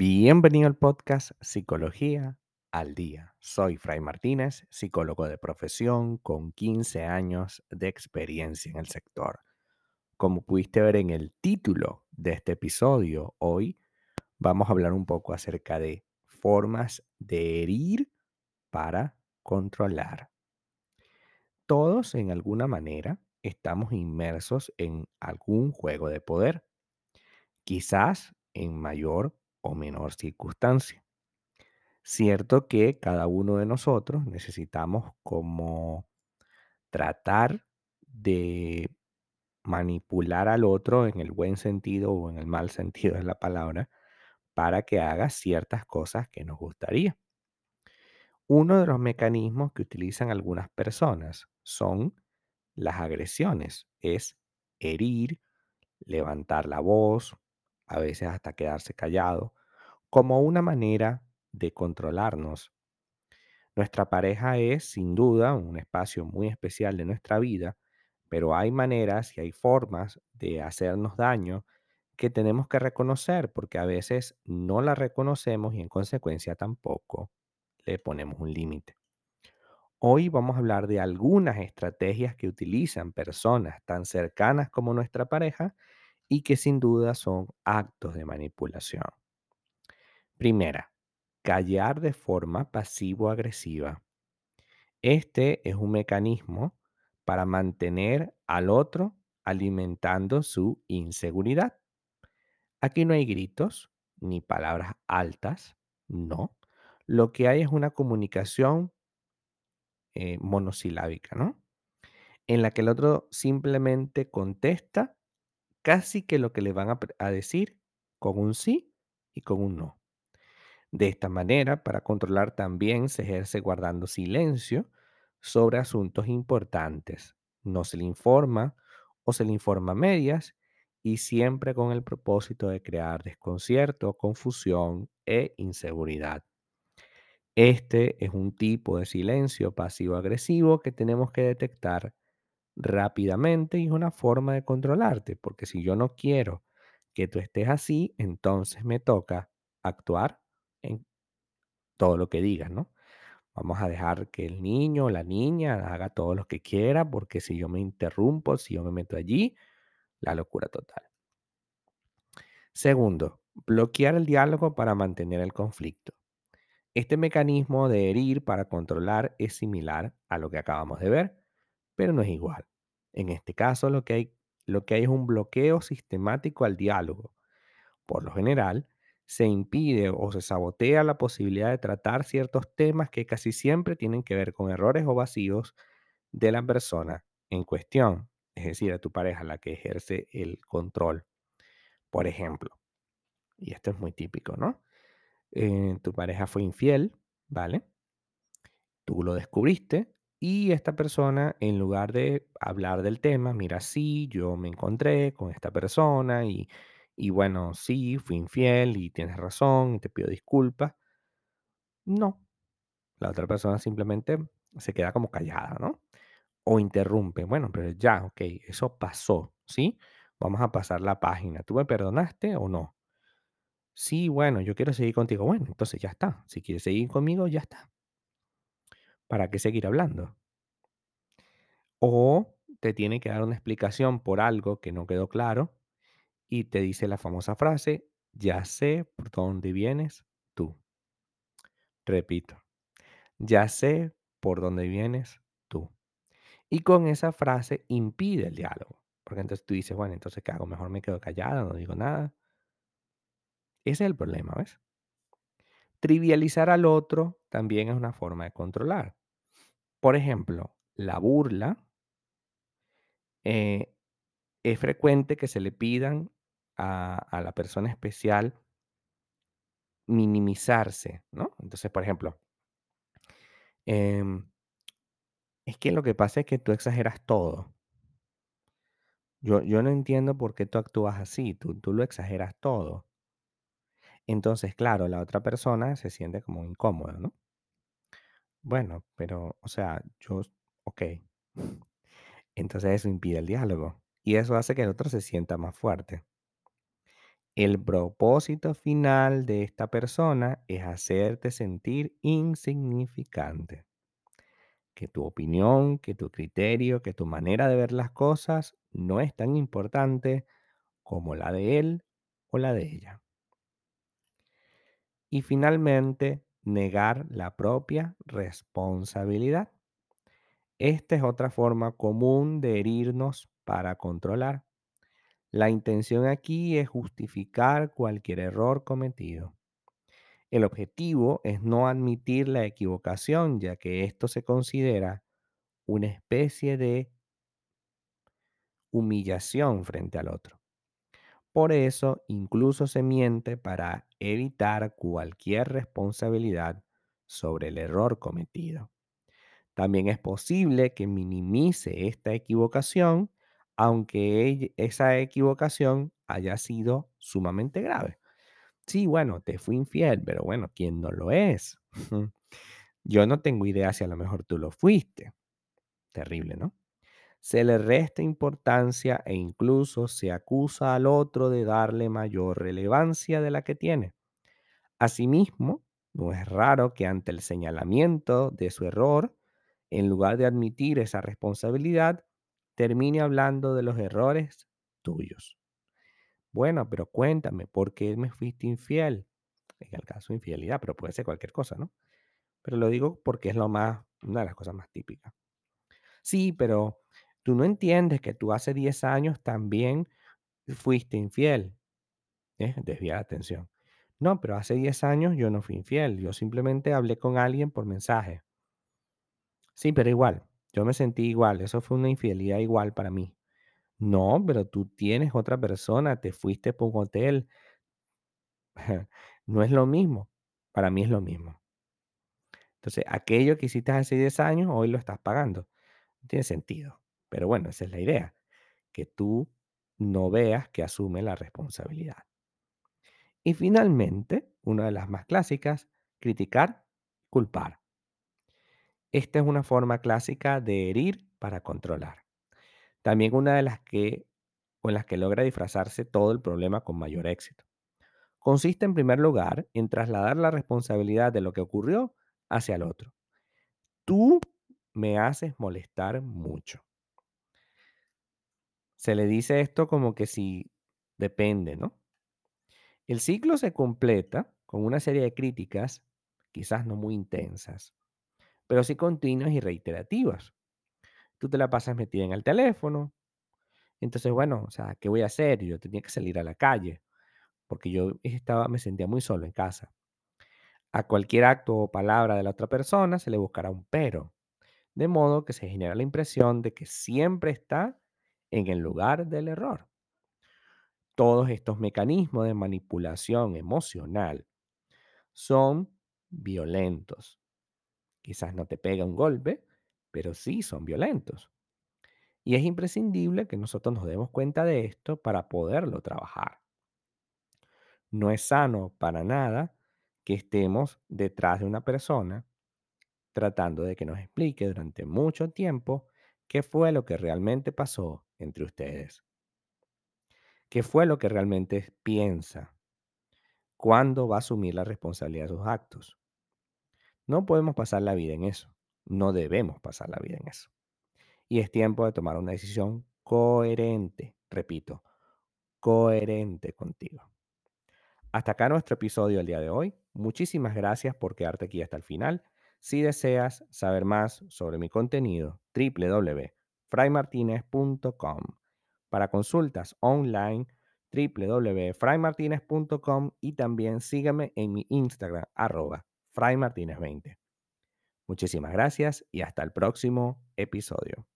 Bienvenido al podcast Psicología al Día. Soy Fray Martínez, psicólogo de profesión con 15 años de experiencia en el sector. Como pudiste ver en el título de este episodio, hoy vamos a hablar un poco acerca de formas de herir para controlar. Todos en alguna manera estamos inmersos en algún juego de poder, quizás en mayor o menor circunstancia. Cierto que cada uno de nosotros necesitamos como tratar de manipular al otro en el buen sentido o en el mal sentido de la palabra para que haga ciertas cosas que nos gustaría. Uno de los mecanismos que utilizan algunas personas son las agresiones, es herir, levantar la voz, a veces hasta quedarse callado, como una manera de controlarnos. Nuestra pareja es sin duda un espacio muy especial de nuestra vida, pero hay maneras y hay formas de hacernos daño que tenemos que reconocer porque a veces no la reconocemos y en consecuencia tampoco le ponemos un límite. Hoy vamos a hablar de algunas estrategias que utilizan personas tan cercanas como nuestra pareja y que sin duda son actos de manipulación. Primera, callar de forma pasivo-agresiva. Este es un mecanismo para mantener al otro alimentando su inseguridad. Aquí no hay gritos ni palabras altas, no. Lo que hay es una comunicación eh, monosilábica, ¿no? En la que el otro simplemente contesta casi que lo que le van a, decir con un sí y con un no. De esta manera, para controlar también se ejerce guardando silencio sobre asuntos importantes. No se le informa o se le informa a medias y siempre con el propósito de crear desconcierto, confusión e inseguridad. Este es un tipo de silencio pasivo-agresivo que tenemos que detectar rápidamente y es una forma de controlarte, porque si yo no quiero que tú estés así, entonces me toca actuar en todo lo que digas, ¿no? Vamos a dejar que el niño o la niña haga todo lo que quiera, porque si yo me interrumpo, si yo me meto allí, la locura total. Segundo, bloquear el diálogo para mantener el conflicto. Este mecanismo de herir para controlar es similar a lo que acabamos de ver, pero no es igual. En este caso, lo que hay, es un bloqueo sistemático al diálogo. Por lo general, se impide o se sabotea la posibilidad de tratar ciertos temas que casi siempre tienen que ver con errores o vacíos de la persona en cuestión, es decir, a tu pareja la que ejerce el control. Por ejemplo, y esto es muy típico, ¿no? Eh, tu pareja fue infiel, ¿vale? Tú lo descubriste y esta persona, en lugar de hablar del tema, mira, sí, yo me encontré con esta persona y, y bueno, sí, fui infiel y tienes razón y te pido disculpas. No, la otra persona simplemente se queda como callada, ¿no? O interrumpe. Bueno, pero ya, ok, eso pasó, ¿sí? Vamos a pasar la página. ¿Tú me perdonaste o no? Sí, bueno, yo quiero seguir contigo. Bueno, entonces ya está. Si quieres seguir conmigo, ya está. ¿Para qué seguir hablando? O te tiene que dar una explicación por algo que no quedó claro y te dice la famosa frase, ya sé por dónde vienes tú. Repito, ya sé por dónde vienes tú. Y con esa frase impide el diálogo. Porque entonces tú dices, bueno, entonces ¿qué hago? Mejor me quedo callada, no digo nada. Ese es el problema, ¿ves? Trivializar al otro también es una forma de controlar. Por ejemplo, la burla eh, es frecuente que se le pidan a, la persona especial minimizarse, ¿no? Entonces, por ejemplo, em, es que lo que pasa es que tú exageras todo. Yo, yo no entiendo por qué tú actúas así, tú, tú lo exageras todo. Entonces, claro, la otra persona se siente como incómoda, ¿no? Bueno, pero, o sea, yo, ok. Entonces eso impide el diálogo y eso hace que el otro se sienta más fuerte. El propósito final de esta persona es hacerte sentir insignificante. Que tu opinión, que tu criterio, que tu manera de ver las cosas no es tan importante como la de él o la de ella. Y finalmente, negar la propia responsabilidad. Esta es otra forma común de herirnos para controlar. La intención aquí es justificar cualquier error cometido. El objetivo es no admitir la equivocación, ya que esto se considera una especie de humillación frente al otro. Por eso, incluso se miente para evitar cualquier responsabilidad sobre el error cometido. También es posible que minimice esta equivocación, aunque esa equivocación haya sido sumamente grave. Sí, bueno, te fui infiel, pero bueno, ¿quién no lo es? Yo no tengo idea si a lo mejor tú lo fuiste. Terrible, ¿no? Se le resta importancia e incluso se acusa al otro de darle mayor relevancia de la que tiene. Asimismo, no es raro que ante el señalamiento de su error, en lugar de admitir esa responsabilidad, termine hablando de los errores tuyos. Bueno, pero cuéntame, ¿por qué me fuiste infiel? En el caso de infidelidad, pero puede ser cualquier cosa, ¿no? Pero lo digo porque es lo más, una de las cosas más típicas. Sí, pero tú no entiendes que tú hace 10 años también fuiste infiel. ¿eh? La atención. No, pero hace 10 años yo no fui infiel. Yo simplemente hablé con alguien por mensaje. Sí, pero igual, yo me sentí igual. Eso fue una infidelidad igual para mí. No, pero tú tienes otra persona, te fuiste por un hotel. no es lo mismo. Para mí es lo mismo. Entonces, aquello que hiciste hace 10 años, hoy lo estás pagando. No tiene sentido. Pero bueno, esa es la idea. Que tú no veas que asume la responsabilidad. Y finalmente, una de las más clásicas, criticar, culpar. Esta es una forma clásica de herir para controlar. También una de las que o en las que logra disfrazarse todo el problema con mayor éxito. Consiste en primer lugar en trasladar la responsabilidad de lo que ocurrió hacia el otro. Tú me haces molestar mucho. Se le dice esto como que si depende, ¿no? El ciclo se completa con una serie de críticas, quizás no muy intensas, pero sí continuas y reiterativas. Tú te la pasas metida en el teléfono. Entonces, bueno, o sea, ¿qué voy a hacer? Yo tenía que salir a la calle porque yo estaba, me sentía muy solo en casa. A cualquier acto o palabra de la otra persona se le buscará un pero, de modo que se genera la impresión de que siempre está en el lugar del error. Todos estos mecanismos de manipulación emocional son violentos. Quizás no te pega un golpe, pero sí son violentos. Y es imprescindible que nosotros nos demos cuenta de esto para poderlo trabajar. No es sano para nada que estemos detrás de una persona tratando de que nos explique durante mucho tiempo qué fue lo que realmente pasó entre ustedes. ¿Qué fue lo que realmente piensa? ¿Cuándo va a asumir la responsabilidad de sus actos? No podemos pasar la vida en eso. No debemos pasar la vida en eso. Y es tiempo de tomar una decisión coherente, repito, coherente contigo. Hasta acá nuestro episodio del día de hoy. Muchísimas gracias por quedarte aquí hasta el final. Si deseas saber más sobre mi contenido, www.fraymartinez.com. Para consultas online, www.fraymartinez.com y también sígueme en mi Instagram, arroba fraymartinez20. Muchísimas gracias y hasta el próximo episodio.